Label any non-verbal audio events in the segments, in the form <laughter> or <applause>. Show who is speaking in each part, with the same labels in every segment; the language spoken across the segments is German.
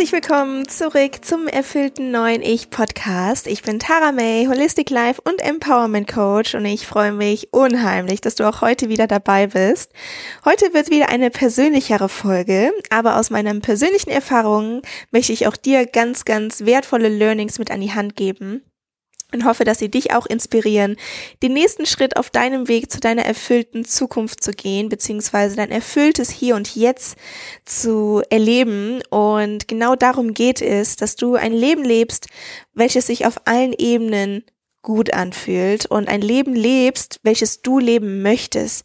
Speaker 1: Herzlich willkommen zurück zum erfüllten neuen Ich Podcast. Ich bin Tara May, Holistic Life und Empowerment Coach und ich freue mich unheimlich, dass du auch heute wieder dabei bist. Heute wird wieder eine persönlichere Folge, aber aus meinen persönlichen Erfahrungen möchte ich auch dir ganz, ganz wertvolle Learnings mit an die Hand geben und hoffe, dass sie dich auch inspirieren, den nächsten Schritt auf deinem Weg zu deiner erfüllten Zukunft zu gehen, beziehungsweise dein erfülltes Hier und Jetzt zu erleben. Und genau darum geht es, dass du ein Leben lebst, welches sich auf allen Ebenen gut anfühlt und ein Leben lebst, welches du leben möchtest.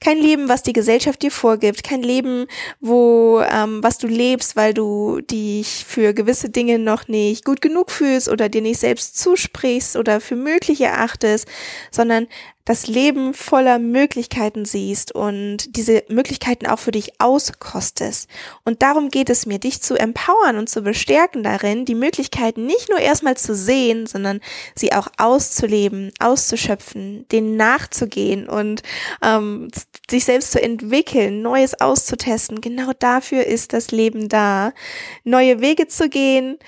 Speaker 1: Kein Leben, was die Gesellschaft dir vorgibt, kein Leben, wo ähm, was du lebst, weil du dich für gewisse Dinge noch nicht gut genug fühlst oder dir nicht selbst zusprichst oder für möglich erachtest, sondern das Leben voller Möglichkeiten siehst und diese Möglichkeiten auch für dich auskostest. Und darum geht es mir, dich zu empowern und zu bestärken darin, die Möglichkeiten nicht nur erstmal zu sehen, sondern sie auch auszuleben, auszuschöpfen, denen nachzugehen und ähm, sich selbst zu entwickeln, Neues auszutesten. Genau dafür ist das Leben da, neue Wege zu gehen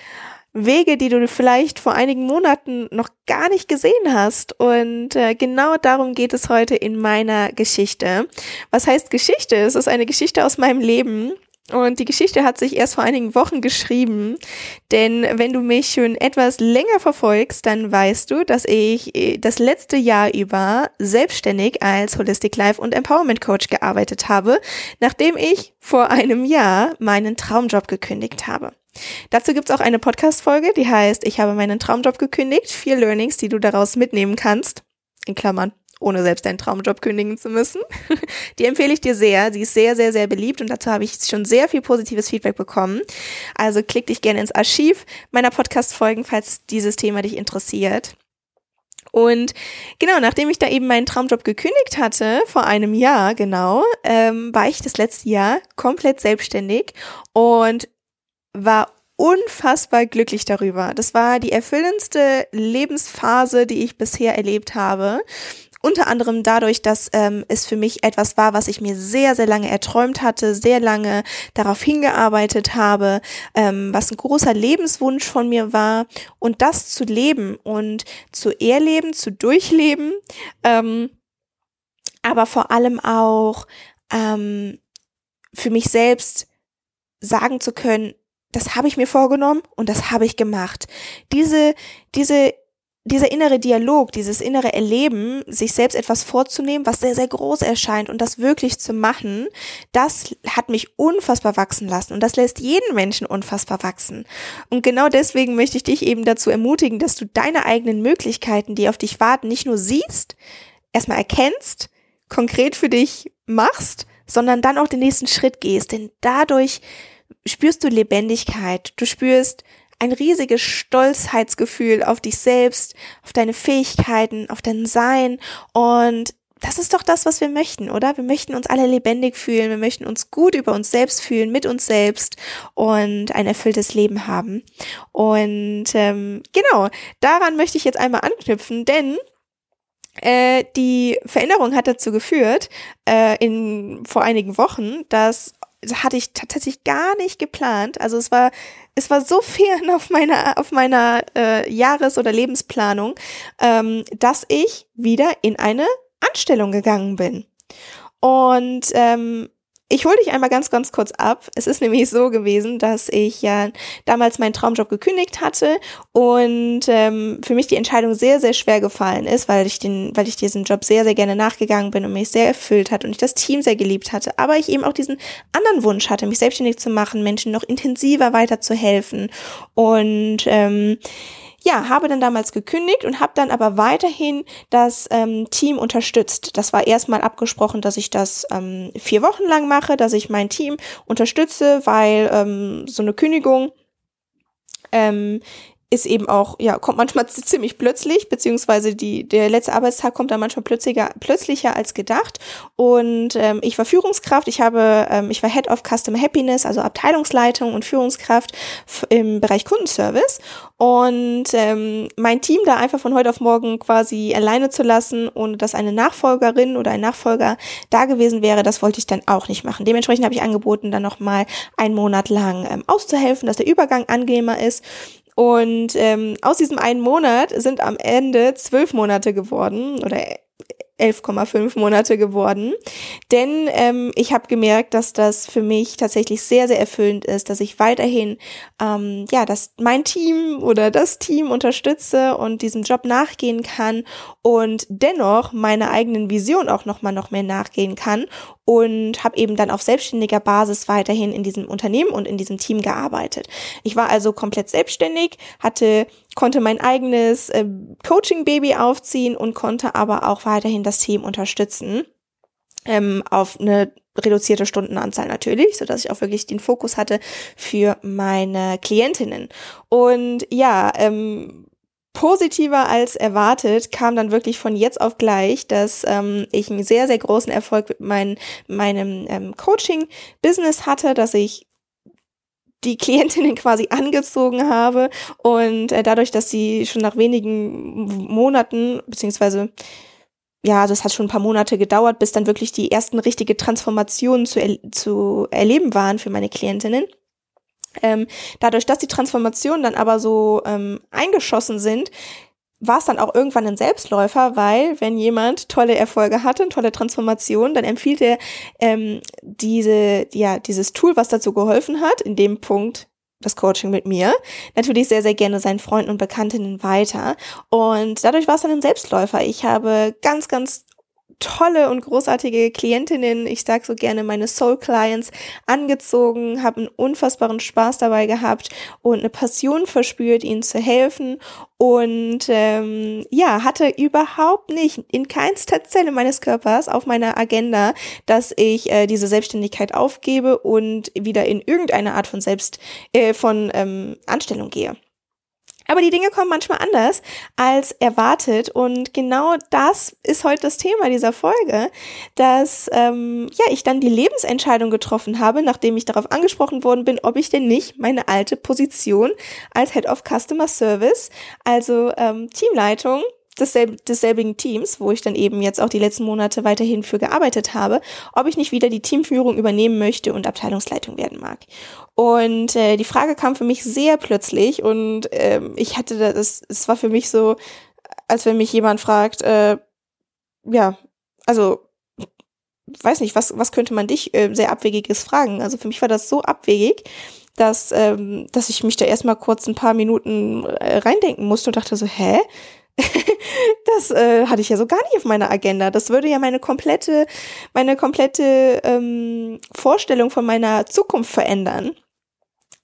Speaker 1: Wege, die du vielleicht vor einigen Monaten noch gar nicht gesehen hast. Und äh, genau darum geht es heute in meiner Geschichte. Was heißt Geschichte? Es ist eine Geschichte aus meinem Leben. Und die Geschichte hat sich erst vor einigen Wochen geschrieben, denn wenn du mich schon etwas länger verfolgst, dann weißt du, dass ich äh, das letzte Jahr über selbstständig als Holistic Life und Empowerment Coach gearbeitet habe, nachdem ich vor einem Jahr meinen Traumjob gekündigt habe. Dazu gibt's auch eine Podcast-Folge, die heißt Ich habe meinen Traumjob gekündigt. Vier Learnings, die du daraus mitnehmen kannst. In Klammern, ohne selbst deinen Traumjob kündigen zu müssen. <laughs> Die empfehle ich dir sehr. Sie ist sehr, sehr, sehr beliebt und dazu habe ich schon sehr viel positives Feedback bekommen. Also klick dich gerne ins Archiv meiner Podcast-Folgen, falls dieses Thema dich interessiert. Und genau, nachdem ich da eben meinen Traumjob gekündigt hatte, vor einem Jahr genau, ähm, war ich das letzte Jahr komplett selbstständig und war unfassbar glücklich darüber. Das war die erfüllendste Lebensphase, die ich bisher erlebt habe. Unter anderem dadurch, dass ähm, es für mich etwas war, was ich mir sehr, sehr lange erträumt hatte, sehr lange darauf hingearbeitet habe, ähm, was ein großer Lebenswunsch von mir war. Und das zu leben und zu erleben, zu durchleben, ähm, aber vor allem auch ähm, für mich selbst sagen zu können, das habe ich mir vorgenommen und das habe ich gemacht. Diese, diese, dieser innere Dialog, dieses innere Erleben, sich selbst etwas vorzunehmen, was sehr, sehr groß erscheint und das wirklich zu machen, das hat mich unfassbar wachsen lassen und das lässt jeden Menschen unfassbar wachsen. Und genau deswegen möchte ich dich eben dazu ermutigen, dass du deine eigenen Möglichkeiten, die auf dich warten, nicht nur siehst, erstmal erkennst, konkret für dich machst, sondern dann auch den nächsten Schritt gehst, denn dadurch spürst du Lebendigkeit, du spürst ein riesiges Stolzheitsgefühl auf dich selbst, auf deine Fähigkeiten, auf dein Sein und das ist doch das, was wir möchten, oder? Wir möchten uns alle lebendig fühlen, wir möchten uns gut über uns selbst fühlen, mit uns selbst und ein erfülltes Leben haben. Und ähm, genau, daran möchte ich jetzt einmal anknüpfen, denn äh, die Veränderung hat dazu geführt, äh, in vor einigen Wochen, dass hatte ich tatsächlich gar nicht geplant. Also es war, es war so fern <laughs> auf meiner, auf meiner äh, Jahres- oder Lebensplanung, ähm, dass ich wieder in eine Anstellung gegangen bin. Und ähm, ich hole dich einmal ganz, ganz kurz ab. Es ist nämlich so gewesen, dass ich ja damals meinen Traumjob gekündigt hatte und ähm, für mich die Entscheidung sehr, sehr schwer gefallen ist, weil ich den, weil ich diesem Job sehr, sehr gerne nachgegangen bin und mich sehr erfüllt hat und ich das Team sehr geliebt hatte. Aber ich eben auch diesen anderen Wunsch hatte, mich selbstständig zu machen, Menschen noch intensiver weiterzuhelfen und ähm, ja, habe dann damals gekündigt und habe dann aber weiterhin das ähm, Team unterstützt. Das war erstmal abgesprochen, dass ich das ähm, vier Wochen lang mache, dass ich mein Team unterstütze, weil ähm, so eine Kündigung ähm, ist eben auch, ja, kommt manchmal <laughs> ziemlich plötzlich, beziehungsweise die, der letzte Arbeitstag kommt dann manchmal plötzlicher, plötzlicher als gedacht. Und ähm, ich war Führungskraft, ich habe, ähm, ich war Head of Customer Happiness, also Abteilungsleitung und Führungskraft im Bereich Kundenservice. Und ähm, mein Team da einfach von heute auf morgen quasi alleine zu lassen, ohne dass eine Nachfolgerin oder ein Nachfolger da gewesen wäre, das wollte ich dann auch nicht machen. Dementsprechend habe ich angeboten, dann nochmal einen Monat lang ähm, auszuhelfen, dass der Übergang angenehmer ist. Und ähm, aus diesem einen Monat sind am Ende zwölf Monate geworden oder 11,5 Monate geworden. Denn ähm, ich habe gemerkt, dass das für mich tatsächlich sehr, sehr erfüllend ist, dass ich weiterhin, ähm, ja, dass mein Team oder das Team unterstütze und diesem Job nachgehen kann und dennoch meiner eigenen Vision auch nochmal noch mehr nachgehen kann und habe eben dann auf selbstständiger Basis weiterhin in diesem Unternehmen und in diesem Team gearbeitet. Ich war also komplett selbstständig, hatte konnte mein eigenes äh, Coaching-Baby aufziehen und konnte aber auch weiterhin das Team unterstützen ähm, auf eine reduzierte Stundenanzahl natürlich, so dass ich auch wirklich den Fokus hatte für meine Klientinnen. Und ja, ähm, positiver als erwartet kam dann wirklich von jetzt auf gleich, dass ähm, ich einen sehr, sehr großen Erfolg mit mein, meinem ähm, Coaching-Business hatte, dass ich die Klientinnen quasi angezogen habe und äh, dadurch, dass sie schon nach wenigen Monaten, beziehungsweise ja, das hat schon ein paar Monate gedauert, bis dann wirklich die ersten richtige Transformationen zu, er zu erleben waren für meine Klientinnen, ähm, dadurch, dass die Transformationen dann aber so ähm, eingeschossen sind, war es dann auch irgendwann ein Selbstläufer, weil wenn jemand tolle Erfolge hatte, tolle Transformationen, dann empfiehlt er ähm, diese, ja, dieses Tool, was dazu geholfen hat, in dem Punkt das Coaching mit mir, natürlich sehr, sehr gerne seinen Freunden und Bekanntinnen weiter. Und dadurch war es dann ein Selbstläufer. Ich habe ganz, ganz tolle und großartige Klientinnen, ich sage so gerne meine Soul Clients, angezogen, habe einen unfassbaren Spaß dabei gehabt und eine Passion verspürt, ihnen zu helfen und ähm, ja, hatte überhaupt nicht in keinster Zelle meines Körpers auf meiner Agenda, dass ich äh, diese Selbstständigkeit aufgebe und wieder in irgendeine Art von Selbst äh, von ähm, Anstellung gehe. Aber die Dinge kommen manchmal anders als erwartet. Und genau das ist heute das Thema dieser Folge, dass ähm, ja, ich dann die Lebensentscheidung getroffen habe, nachdem ich darauf angesprochen worden bin, ob ich denn nicht meine alte Position als Head of Customer Service, also ähm, Teamleitung, desselb desselbigen Teams, wo ich dann eben jetzt auch die letzten Monate weiterhin für gearbeitet habe, ob ich nicht wieder die Teamführung übernehmen möchte und Abteilungsleitung werden mag. Und äh, die Frage kam für mich sehr plötzlich und ähm, ich hatte das, es war für mich so, als wenn mich jemand fragt, äh, ja, also weiß nicht, was, was könnte man dich äh, sehr abwegiges fragen? Also für mich war das so abwegig, dass, ähm, dass ich mich da erstmal kurz ein paar Minuten äh, reindenken musste und dachte so, hä? <laughs> das äh, hatte ich ja so gar nicht auf meiner Agenda. Das würde ja meine komplette, meine komplette ähm, Vorstellung von meiner Zukunft verändern.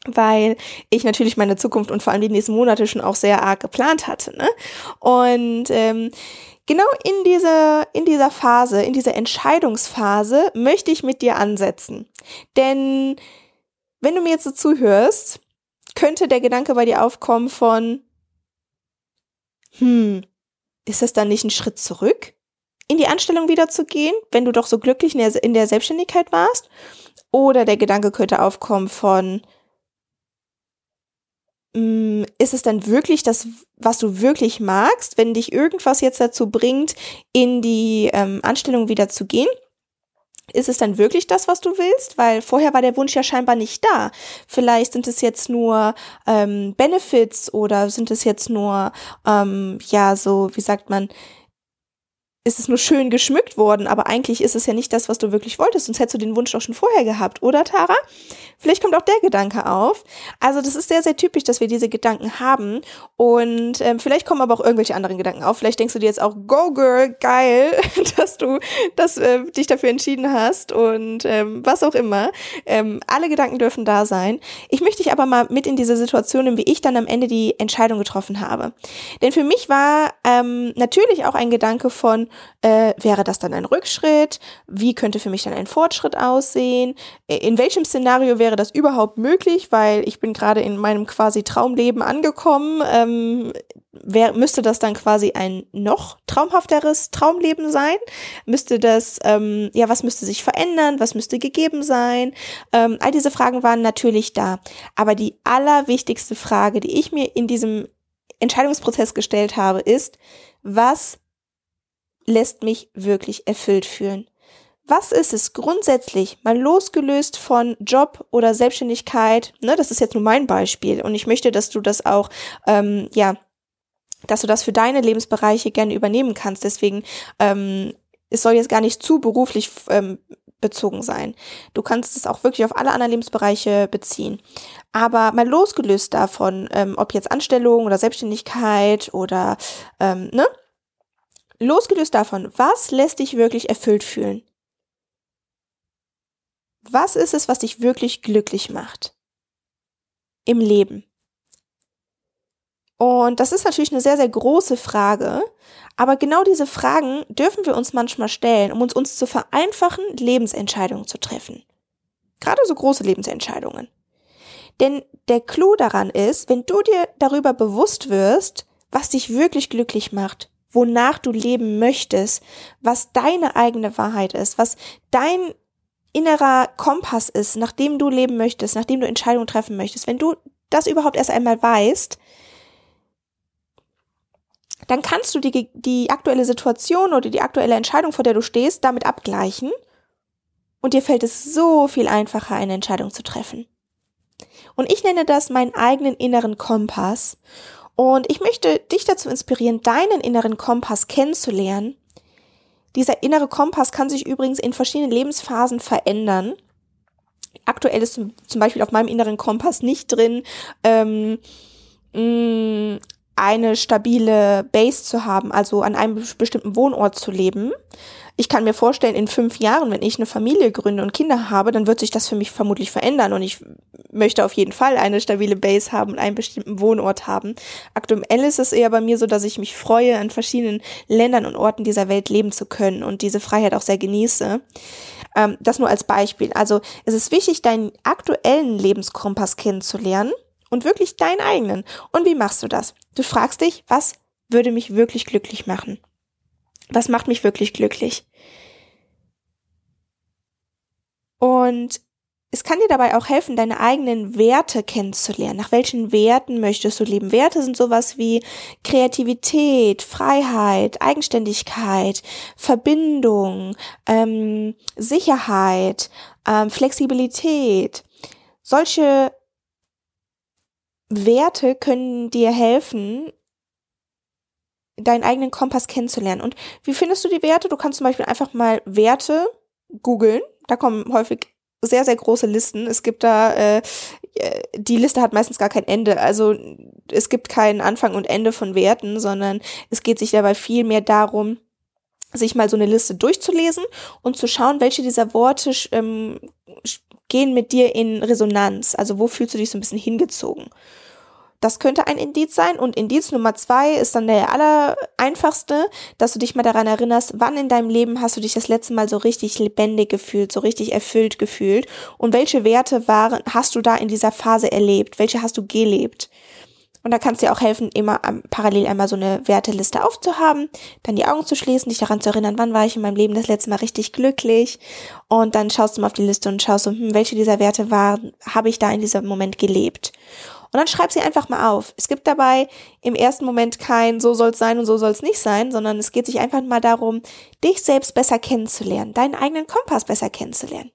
Speaker 1: Weil ich natürlich meine Zukunft und vor allem die nächsten Monate schon auch sehr arg geplant hatte. Ne? Und ähm, genau in dieser, in dieser Phase, in dieser Entscheidungsphase möchte ich mit dir ansetzen. Denn wenn du mir jetzt so zuhörst, könnte der Gedanke bei dir aufkommen von, hm, ist das dann nicht ein Schritt zurück, in die Anstellung wieder zu gehen, wenn du doch so glücklich in der, in der Selbstständigkeit warst? Oder der Gedanke könnte aufkommen von, hm, ist es dann wirklich das, was du wirklich magst, wenn dich irgendwas jetzt dazu bringt, in die ähm, Anstellung wieder zu gehen? Ist es dann wirklich das, was du willst? Weil vorher war der Wunsch ja scheinbar nicht da. Vielleicht sind es jetzt nur ähm, Benefits oder sind es jetzt nur, ähm, ja, so, wie sagt man, ist es nur schön geschmückt worden, aber eigentlich ist es ja nicht das, was du wirklich wolltest, sonst hättest du den Wunsch doch schon vorher gehabt, oder Tara? Vielleicht kommt auch der Gedanke auf. Also das ist sehr, sehr typisch, dass wir diese Gedanken haben und ähm, vielleicht kommen aber auch irgendwelche anderen Gedanken auf. Vielleicht denkst du dir jetzt auch, go girl, geil, <laughs> dass du dass, äh, dich dafür entschieden hast und ähm, was auch immer. Ähm, alle Gedanken dürfen da sein. Ich möchte dich aber mal mit in diese Situation nehmen, wie ich dann am Ende die Entscheidung getroffen habe. Denn für mich war ähm, natürlich auch ein Gedanke von, äh, wäre das dann ein Rückschritt? Wie könnte für mich dann ein Fortschritt aussehen? In welchem Szenario wäre das überhaupt möglich? Weil ich bin gerade in meinem quasi Traumleben angekommen. Ähm, wär, müsste das dann quasi ein noch traumhafteres Traumleben sein? Müsste das, ähm, ja, was müsste sich verändern? Was müsste gegeben sein? Ähm, all diese Fragen waren natürlich da. Aber die allerwichtigste Frage, die ich mir in diesem Entscheidungsprozess gestellt habe, ist, was lässt mich wirklich erfüllt fühlen? Was ist es grundsätzlich, mal losgelöst von Job oder Selbstständigkeit? Ne, das ist jetzt nur mein Beispiel und ich möchte, dass du das auch, ähm, ja, dass du das für deine Lebensbereiche gerne übernehmen kannst. Deswegen, ähm, es soll jetzt gar nicht zu beruflich ähm, bezogen sein. Du kannst es auch wirklich auf alle anderen Lebensbereiche beziehen. Aber mal losgelöst davon, ähm, ob jetzt Anstellung oder Selbstständigkeit oder, ähm, ne? Losgelöst davon, was lässt dich wirklich erfüllt fühlen? Was ist es, was dich wirklich glücklich macht? Im Leben. Und das ist natürlich eine sehr, sehr große Frage. Aber genau diese Fragen dürfen wir uns manchmal stellen, um uns, uns zu vereinfachen, Lebensentscheidungen zu treffen. Gerade so große Lebensentscheidungen. Denn der Clou daran ist, wenn du dir darüber bewusst wirst, was dich wirklich glücklich macht, wonach du leben möchtest, was deine eigene Wahrheit ist, was dein innerer Kompass ist, nach dem du leben möchtest, nach dem du Entscheidungen treffen möchtest, wenn du das überhaupt erst einmal weißt, dann kannst du die, die aktuelle Situation oder die aktuelle Entscheidung, vor der du stehst, damit abgleichen und dir fällt es so viel einfacher, eine Entscheidung zu treffen. Und ich nenne das meinen eigenen inneren Kompass. Und ich möchte dich dazu inspirieren, deinen inneren Kompass kennenzulernen. Dieser innere Kompass kann sich übrigens in verschiedenen Lebensphasen verändern. Aktuell ist zum Beispiel auf meinem inneren Kompass nicht drin, ähm, mh, eine stabile Base zu haben, also an einem bestimmten Wohnort zu leben. Ich kann mir vorstellen, in fünf Jahren, wenn ich eine Familie gründe und Kinder habe, dann wird sich das für mich vermutlich verändern und ich möchte auf jeden Fall eine stabile Base haben und einen bestimmten Wohnort haben. Aktuell ist es eher bei mir so, dass ich mich freue, an verschiedenen Ländern und Orten dieser Welt leben zu können und diese Freiheit auch sehr genieße. Ähm, das nur als Beispiel. Also es ist wichtig, deinen aktuellen Lebenskompass kennenzulernen und wirklich deinen eigenen. Und wie machst du das? Du fragst dich, was würde mich wirklich glücklich machen? Was macht mich wirklich glücklich? Und es kann dir dabei auch helfen, deine eigenen Werte kennenzulernen. Nach welchen Werten möchtest du leben? Werte sind sowas wie Kreativität, Freiheit, Eigenständigkeit, Verbindung, ähm, Sicherheit, ähm, Flexibilität. Solche Werte können dir helfen, deinen eigenen Kompass kennenzulernen. Und wie findest du die Werte? Du kannst zum Beispiel einfach mal Werte googeln. Da kommen häufig sehr, sehr große Listen. Es gibt da, äh, die Liste hat meistens gar kein Ende. Also es gibt keinen Anfang und Ende von Werten, sondern es geht sich dabei viel mehr darum, sich mal so eine Liste durchzulesen und zu schauen, welche dieser Worte ähm, gehen mit dir in Resonanz. Also wo fühlst du dich so ein bisschen hingezogen? Das könnte ein Indiz sein. Und Indiz Nummer zwei ist dann der aller einfachste, dass du dich mal daran erinnerst, wann in deinem Leben hast du dich das letzte Mal so richtig lebendig gefühlt, so richtig erfüllt gefühlt und welche Werte waren, hast du da in dieser Phase erlebt? Welche hast du gelebt? Und da kannst dir auch helfen, immer parallel einmal so eine Werteliste aufzuhaben, dann die Augen zu schließen, dich daran zu erinnern, wann war ich in meinem Leben das letzte Mal richtig glücklich. Und dann schaust du mal auf die Liste und schaust so, hm, welche dieser Werte waren, habe ich da in diesem Moment gelebt. Und dann schreib sie einfach mal auf. Es gibt dabei im ersten Moment kein so soll es sein und so soll es nicht sein, sondern es geht sich einfach mal darum, dich selbst besser kennenzulernen, deinen eigenen Kompass besser kennenzulernen.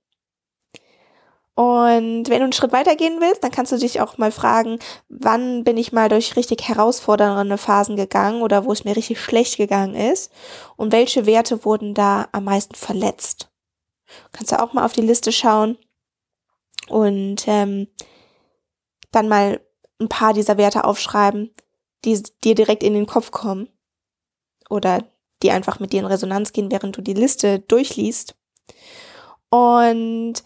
Speaker 1: Und wenn du einen Schritt weiter gehen willst, dann kannst du dich auch mal fragen, wann bin ich mal durch richtig herausfordernde Phasen gegangen oder wo es mir richtig schlecht gegangen ist und welche Werte wurden da am meisten verletzt. Kannst du auch mal auf die Liste schauen und ähm, dann mal ein paar dieser Werte aufschreiben, die dir direkt in den Kopf kommen oder die einfach mit dir in Resonanz gehen, während du die Liste durchliest. Und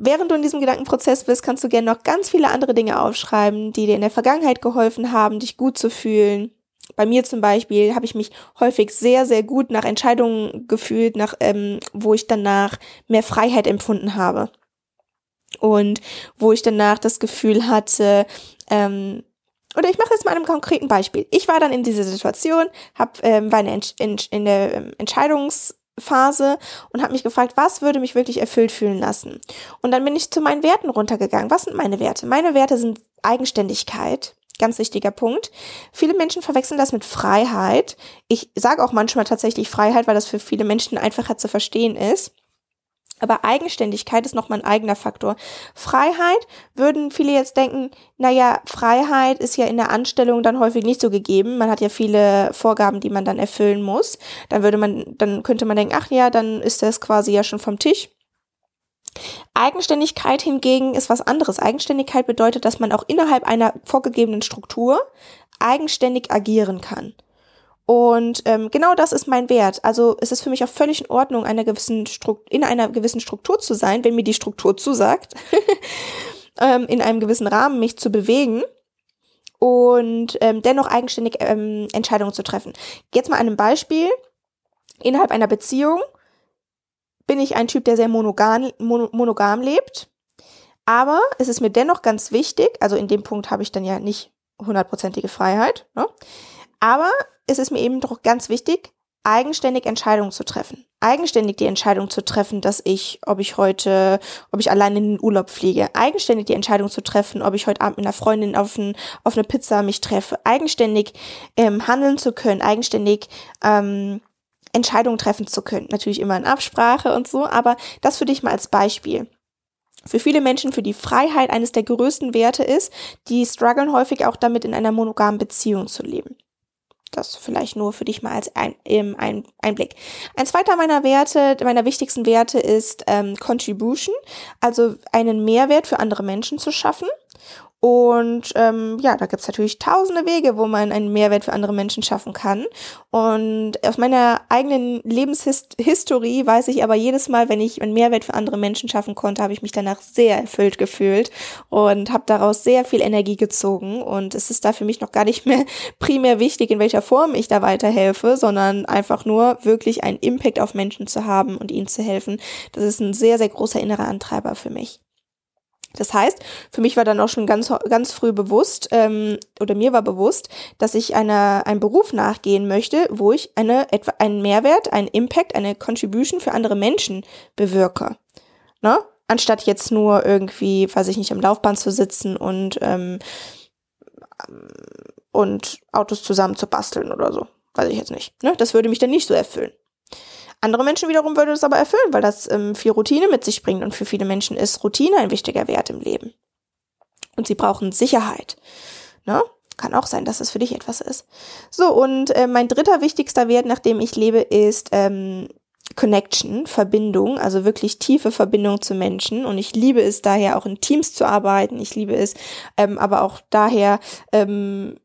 Speaker 1: Während du in diesem Gedankenprozess bist, kannst du gerne noch ganz viele andere Dinge aufschreiben, die dir in der Vergangenheit geholfen haben, dich gut zu fühlen, bei mir zum Beispiel habe ich mich häufig sehr, sehr gut nach Entscheidungen gefühlt, nach, ähm, wo ich danach mehr Freiheit empfunden habe. Und wo ich danach das Gefühl hatte, ähm, oder ich mache jetzt mal einem konkreten Beispiel. Ich war dann in dieser Situation, hab, ähm, war in der, in, in der ähm, Entscheidungsphase und habe mich gefragt, was würde mich wirklich erfüllt fühlen lassen. Und dann bin ich zu meinen Werten runtergegangen. Was sind meine Werte? Meine Werte sind Eigenständigkeit, ganz wichtiger Punkt. Viele Menschen verwechseln das mit Freiheit. Ich sage auch manchmal tatsächlich Freiheit, weil das für viele Menschen einfacher zu verstehen ist. Aber Eigenständigkeit ist nochmal ein eigener Faktor. Freiheit würden viele jetzt denken, naja, Freiheit ist ja in der Anstellung dann häufig nicht so gegeben. Man hat ja viele Vorgaben, die man dann erfüllen muss. Dann würde man, dann könnte man denken, ach ja, dann ist das quasi ja schon vom Tisch. Eigenständigkeit hingegen ist was anderes. Eigenständigkeit bedeutet, dass man auch innerhalb einer vorgegebenen Struktur eigenständig agieren kann. Und ähm, genau das ist mein Wert. Also es ist für mich auch völlig in Ordnung, einer gewissen in einer gewissen Struktur zu sein, wenn mir die Struktur zusagt, <laughs> ähm, in einem gewissen Rahmen mich zu bewegen und ähm, dennoch eigenständig ähm, Entscheidungen zu treffen. Jetzt mal an einem Beispiel. Innerhalb einer Beziehung bin ich ein Typ, der sehr monogam, monogam lebt. Aber es ist mir dennoch ganz wichtig, also in dem Punkt habe ich dann ja nicht hundertprozentige Freiheit, ne? Aber ist es mir eben doch ganz wichtig, eigenständig Entscheidungen zu treffen. Eigenständig die Entscheidung zu treffen, dass ich, ob ich heute, ob ich allein in den Urlaub fliege. Eigenständig die Entscheidung zu treffen, ob ich heute Abend mit einer Freundin auf, ein, auf eine Pizza mich treffe. Eigenständig ähm, handeln zu können. Eigenständig ähm, Entscheidungen treffen zu können. Natürlich immer in Absprache und so, aber das für dich mal als Beispiel. Für viele Menschen, für die Freiheit eines der größten Werte ist, die strugglen häufig auch damit, in einer monogamen Beziehung zu leben. Das vielleicht nur für dich mal als ein, ein, Einblick. Ein zweiter meiner Werte, meiner wichtigsten Werte ist ähm, Contribution, also einen Mehrwert für andere Menschen zu schaffen. Und ähm, ja, da gibt's natürlich tausende Wege, wo man einen Mehrwert für andere Menschen schaffen kann. Und aus meiner eigenen Lebenshistorie weiß ich aber jedes Mal, wenn ich einen Mehrwert für andere Menschen schaffen konnte, habe ich mich danach sehr erfüllt gefühlt und habe daraus sehr viel Energie gezogen. Und es ist da für mich noch gar nicht mehr <laughs> primär wichtig, in welcher Form ich da weiterhelfe, sondern einfach nur wirklich einen Impact auf Menschen zu haben und ihnen zu helfen. Das ist ein sehr, sehr großer innerer Antreiber für mich. Das heißt, für mich war dann auch schon ganz, ganz früh bewusst, ähm, oder mir war bewusst, dass ich einer, einem Beruf nachgehen möchte, wo ich eine, etwa einen Mehrwert, einen Impact, eine Contribution für andere Menschen bewirke. Ne? Anstatt jetzt nur irgendwie, weiß ich nicht, am Laufband zu sitzen und, ähm, und Autos zusammen zu basteln oder so. Weiß ich jetzt nicht. Ne? Das würde mich dann nicht so erfüllen. Andere Menschen wiederum würde das aber erfüllen, weil das ähm, viel Routine mit sich bringt und für viele Menschen ist Routine ein wichtiger Wert im Leben. Und sie brauchen Sicherheit. Ne? Kann auch sein, dass das für dich etwas ist. So, und äh, mein dritter wichtigster Wert, nach dem ich lebe, ist ähm, Connection, Verbindung, also wirklich tiefe Verbindung zu Menschen. Und ich liebe es daher auch in Teams zu arbeiten. Ich liebe es ähm, aber auch daher, ähm,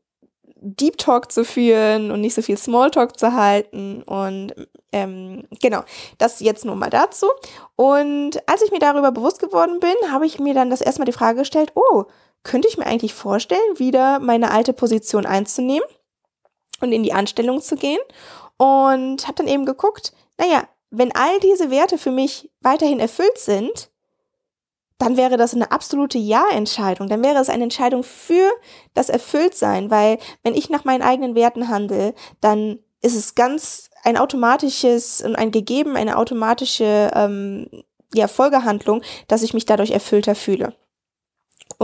Speaker 1: Deep Talk zu führen und nicht so viel Small Talk zu halten. Und ähm, genau, das jetzt nur mal dazu. Und als ich mir darüber bewusst geworden bin, habe ich mir dann das erstmal die Frage gestellt, oh, könnte ich mir eigentlich vorstellen, wieder meine alte Position einzunehmen und in die Anstellung zu gehen? Und habe dann eben geguckt, naja, wenn all diese Werte für mich weiterhin erfüllt sind, dann wäre das eine absolute Ja-Entscheidung. Dann wäre es eine Entscheidung für das Erfülltsein, weil wenn ich nach meinen eigenen Werten handle, dann ist es ganz ein automatisches und ein Gegeben, eine automatische ähm, ja, Folgehandlung, dass ich mich dadurch erfüllter fühle.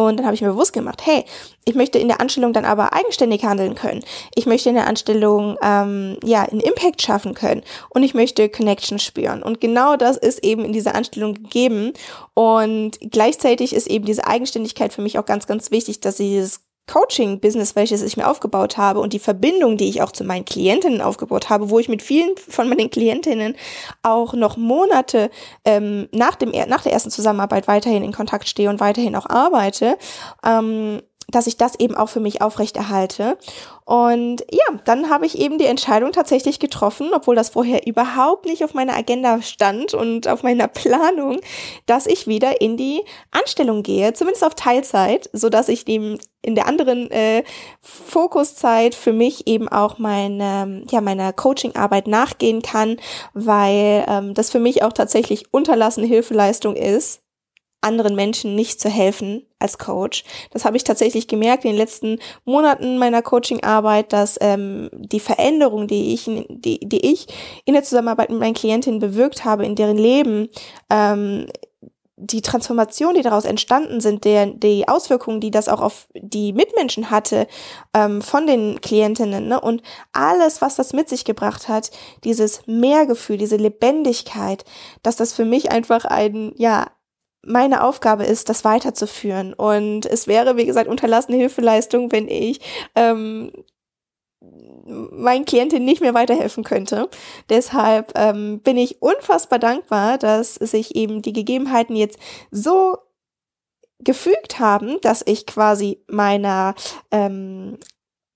Speaker 1: Und dann habe ich mir bewusst gemacht, hey, ich möchte in der Anstellung dann aber eigenständig handeln können. Ich möchte in der Anstellung ähm, ja einen Impact schaffen können und ich möchte Connection spüren. Und genau das ist eben in dieser Anstellung gegeben. Und gleichzeitig ist eben diese Eigenständigkeit für mich auch ganz, ganz wichtig, dass ich dieses Coaching-Business, welches ich mir aufgebaut habe und die Verbindung, die ich auch zu meinen Klientinnen aufgebaut habe, wo ich mit vielen von meinen Klientinnen auch noch Monate ähm, nach, dem, nach der ersten Zusammenarbeit weiterhin in Kontakt stehe und weiterhin auch arbeite, ähm, dass ich das eben auch für mich aufrechterhalte. Und ja, dann habe ich eben die Entscheidung tatsächlich getroffen, obwohl das vorher überhaupt nicht auf meiner Agenda stand und auf meiner <laughs> Planung, dass ich wieder in die Anstellung gehe, zumindest auf Teilzeit, so dass ich dem in der anderen äh, Fokuszeit für mich eben auch meine, ja, meiner Coachingarbeit nachgehen kann, weil ähm, das für mich auch tatsächlich unterlassene Hilfeleistung ist, anderen Menschen nicht zu helfen als Coach. Das habe ich tatsächlich gemerkt in den letzten Monaten meiner Coachingarbeit, dass ähm, die Veränderung, die ich, die, die ich in der Zusammenarbeit mit meinen Klientinnen bewirkt habe, in deren Leben, ähm, die Transformation, die daraus entstanden sind, der, die Auswirkungen, die das auch auf die Mitmenschen hatte ähm, von den Klientinnen ne? und alles, was das mit sich gebracht hat, dieses Mehrgefühl, diese Lebendigkeit, dass das für mich einfach ein, ja, meine Aufgabe ist, das weiterzuführen. Und es wäre, wie gesagt, unterlassene Hilfeleistung, wenn ich ähm, meinen Klientinnen nicht mehr weiterhelfen könnte. Deshalb ähm, bin ich unfassbar dankbar, dass sich eben die Gegebenheiten jetzt so gefügt haben, dass ich quasi meiner ähm,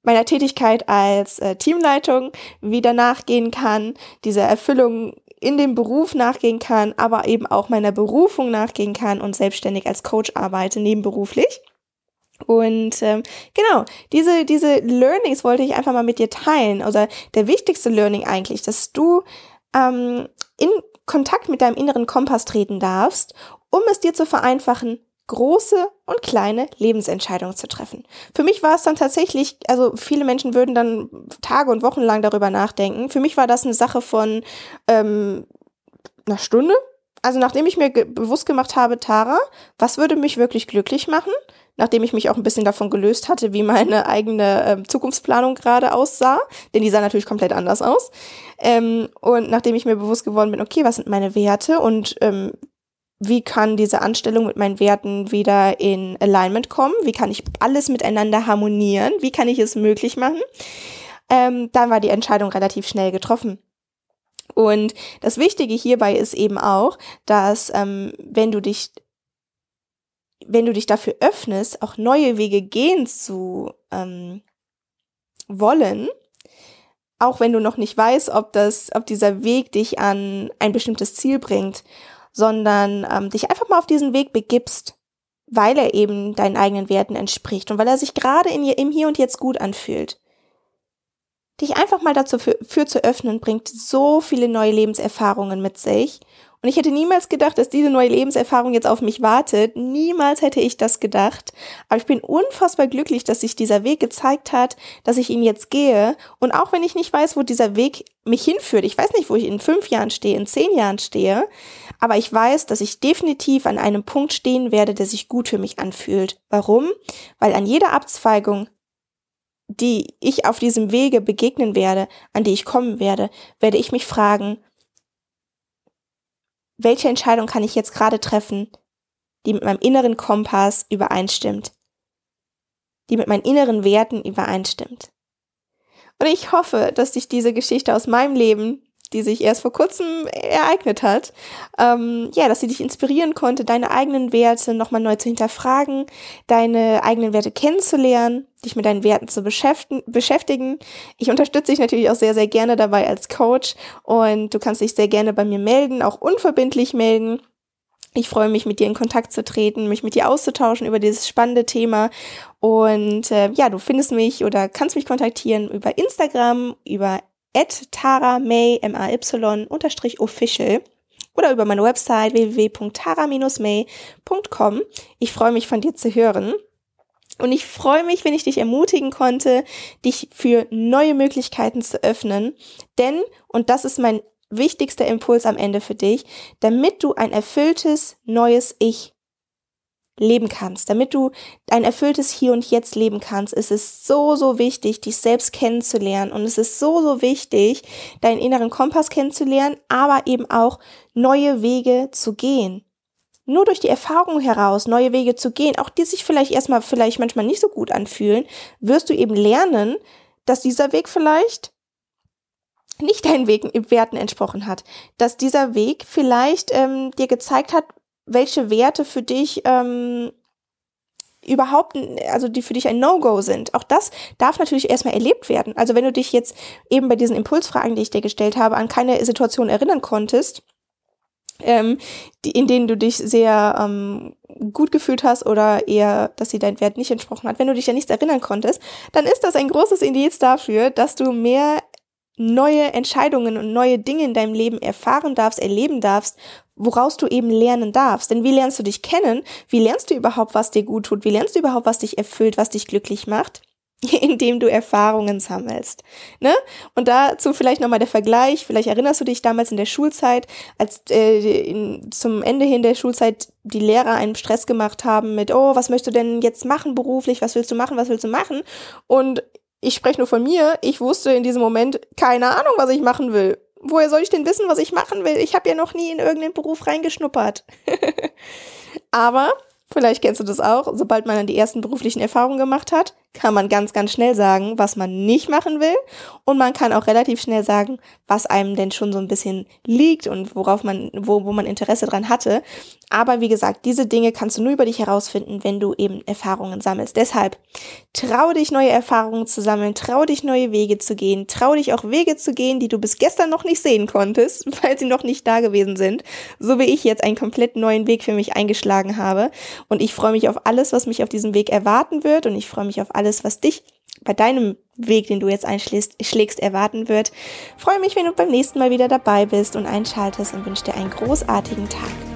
Speaker 1: meiner Tätigkeit als äh, Teamleitung wieder nachgehen kann, diese Erfüllung in dem Beruf nachgehen kann, aber eben auch meiner Berufung nachgehen kann und selbstständig als Coach arbeite, nebenberuflich. Und ähm, genau, diese, diese Learnings wollte ich einfach mal mit dir teilen. Oder der wichtigste Learning eigentlich, dass du ähm, in Kontakt mit deinem inneren Kompass treten darfst, um es dir zu vereinfachen, große und kleine Lebensentscheidungen zu treffen. Für mich war es dann tatsächlich, also viele Menschen würden dann Tage und Wochen lang darüber nachdenken. Für mich war das eine Sache von ähm, einer Stunde. Also nachdem ich mir ge bewusst gemacht habe, Tara, was würde mich wirklich glücklich machen? Nachdem ich mich auch ein bisschen davon gelöst hatte, wie meine eigene ähm, Zukunftsplanung gerade aussah, denn die sah natürlich komplett anders aus. Ähm, und nachdem ich mir bewusst geworden bin, okay, was sind meine Werte und ähm, wie kann diese Anstellung mit meinen Werten wieder in Alignment kommen, wie kann ich alles miteinander harmonieren, wie kann ich es möglich machen, ähm, dann war die Entscheidung relativ schnell getroffen. Und das Wichtige hierbei ist eben auch, dass ähm, wenn du dich wenn du dich dafür öffnest, auch neue Wege gehen zu ähm, wollen, auch wenn du noch nicht weißt, ob das, ob dieser Weg dich an ein bestimmtes Ziel bringt sondern ähm, dich einfach mal auf diesen Weg begibst, weil er eben deinen eigenen Werten entspricht und weil er sich gerade in, im Hier und Jetzt gut anfühlt. Dich einfach mal dazu für, für zu öffnen, bringt so viele neue Lebenserfahrungen mit sich und ich hätte niemals gedacht, dass diese neue Lebenserfahrung jetzt auf mich wartet. Niemals hätte ich das gedacht. Aber ich bin unfassbar glücklich, dass sich dieser Weg gezeigt hat, dass ich ihn jetzt gehe. Und auch wenn ich nicht weiß, wo dieser Weg mich hinführt, ich weiß nicht, wo ich in fünf Jahren stehe, in zehn Jahren stehe, aber ich weiß, dass ich definitiv an einem Punkt stehen werde, der sich gut für mich anfühlt. Warum? Weil an jeder Abzweigung die ich auf diesem Wege begegnen werde, an die ich kommen werde, werde ich mich fragen, welche Entscheidung kann ich jetzt gerade treffen, die mit meinem inneren Kompass übereinstimmt, die mit meinen inneren Werten übereinstimmt. Und ich hoffe, dass dich diese Geschichte aus meinem Leben die sich erst vor kurzem ereignet hat. Ähm, ja, dass sie dich inspirieren konnte, deine eigenen Werte nochmal neu zu hinterfragen, deine eigenen Werte kennenzulernen, dich mit deinen Werten zu beschäftigen. Ich unterstütze dich natürlich auch sehr, sehr gerne dabei als Coach und du kannst dich sehr gerne bei mir melden, auch unverbindlich melden. Ich freue mich, mit dir in Kontakt zu treten, mich mit dir auszutauschen über dieses spannende Thema. Und äh, ja, du findest mich oder kannst mich kontaktieren über Instagram, über at taramay, M-A-Y, unterstrich official oder über meine Website www.tara-may.com. Ich freue mich von dir zu hören. Und ich freue mich, wenn ich dich ermutigen konnte, dich für neue Möglichkeiten zu öffnen. Denn, und das ist mein wichtigster Impuls am Ende für dich, damit du ein erfülltes neues Ich leben kannst, damit du ein erfülltes Hier und Jetzt leben kannst, ist es so, so wichtig, dich selbst kennenzulernen. Und es ist so, so wichtig, deinen inneren Kompass kennenzulernen, aber eben auch neue Wege zu gehen. Nur durch die Erfahrung heraus, neue Wege zu gehen, auch die sich vielleicht erstmal vielleicht manchmal nicht so gut anfühlen, wirst du eben lernen, dass dieser Weg vielleicht nicht deinen Wegen, Werten entsprochen hat, dass dieser Weg vielleicht ähm, dir gezeigt hat, welche Werte für dich ähm, überhaupt, also die für dich ein No-Go sind. Auch das darf natürlich erstmal erlebt werden. Also wenn du dich jetzt eben bei diesen Impulsfragen, die ich dir gestellt habe, an keine Situation erinnern konntest, ähm, die, in denen du dich sehr ähm, gut gefühlt hast oder eher, dass sie dein Wert nicht entsprochen hat, wenn du dich an nichts erinnern konntest, dann ist das ein großes Indiz dafür, dass du mehr neue Entscheidungen und neue Dinge in deinem Leben erfahren darfst, erleben darfst, woraus du eben lernen darfst. Denn wie lernst du dich kennen? Wie lernst du überhaupt, was dir gut tut? Wie lernst du überhaupt, was dich erfüllt, was dich glücklich macht? <laughs> indem du Erfahrungen sammelst. Ne? Und dazu vielleicht nochmal der Vergleich, vielleicht erinnerst du dich damals in der Schulzeit, als äh, in, zum Ende hin der Schulzeit die Lehrer einen Stress gemacht haben mit, oh, was möchtest du denn jetzt machen beruflich, was willst du machen, was willst du machen? Und ich spreche nur von mir, ich wusste in diesem Moment keine Ahnung, was ich machen will. Woher soll ich denn wissen, was ich machen will? Ich habe ja noch nie in irgendeinen Beruf reingeschnuppert. <laughs> Aber Vielleicht kennst du das auch. Sobald man dann die ersten beruflichen Erfahrungen gemacht hat, kann man ganz, ganz schnell sagen, was man nicht machen will. Und man kann auch relativ schnell sagen, was einem denn schon so ein bisschen liegt und worauf man, wo, wo man Interesse dran hatte. Aber wie gesagt, diese Dinge kannst du nur über dich herausfinden, wenn du eben Erfahrungen sammelst. Deshalb trau dich, neue Erfahrungen zu sammeln, trau dich, neue Wege zu gehen, trau dich auch Wege zu gehen, die du bis gestern noch nicht sehen konntest, <laughs> weil sie noch nicht da gewesen sind. So wie ich jetzt einen komplett neuen Weg für mich eingeschlagen habe. Und ich freue mich auf alles, was mich auf diesem Weg erwarten wird. Und ich freue mich auf alles, alles, was dich bei deinem Weg, den du jetzt einschlägst, schlägst, erwarten wird. Freue mich, wenn du beim nächsten Mal wieder dabei bist und einschaltest und wünsche dir einen großartigen Tag.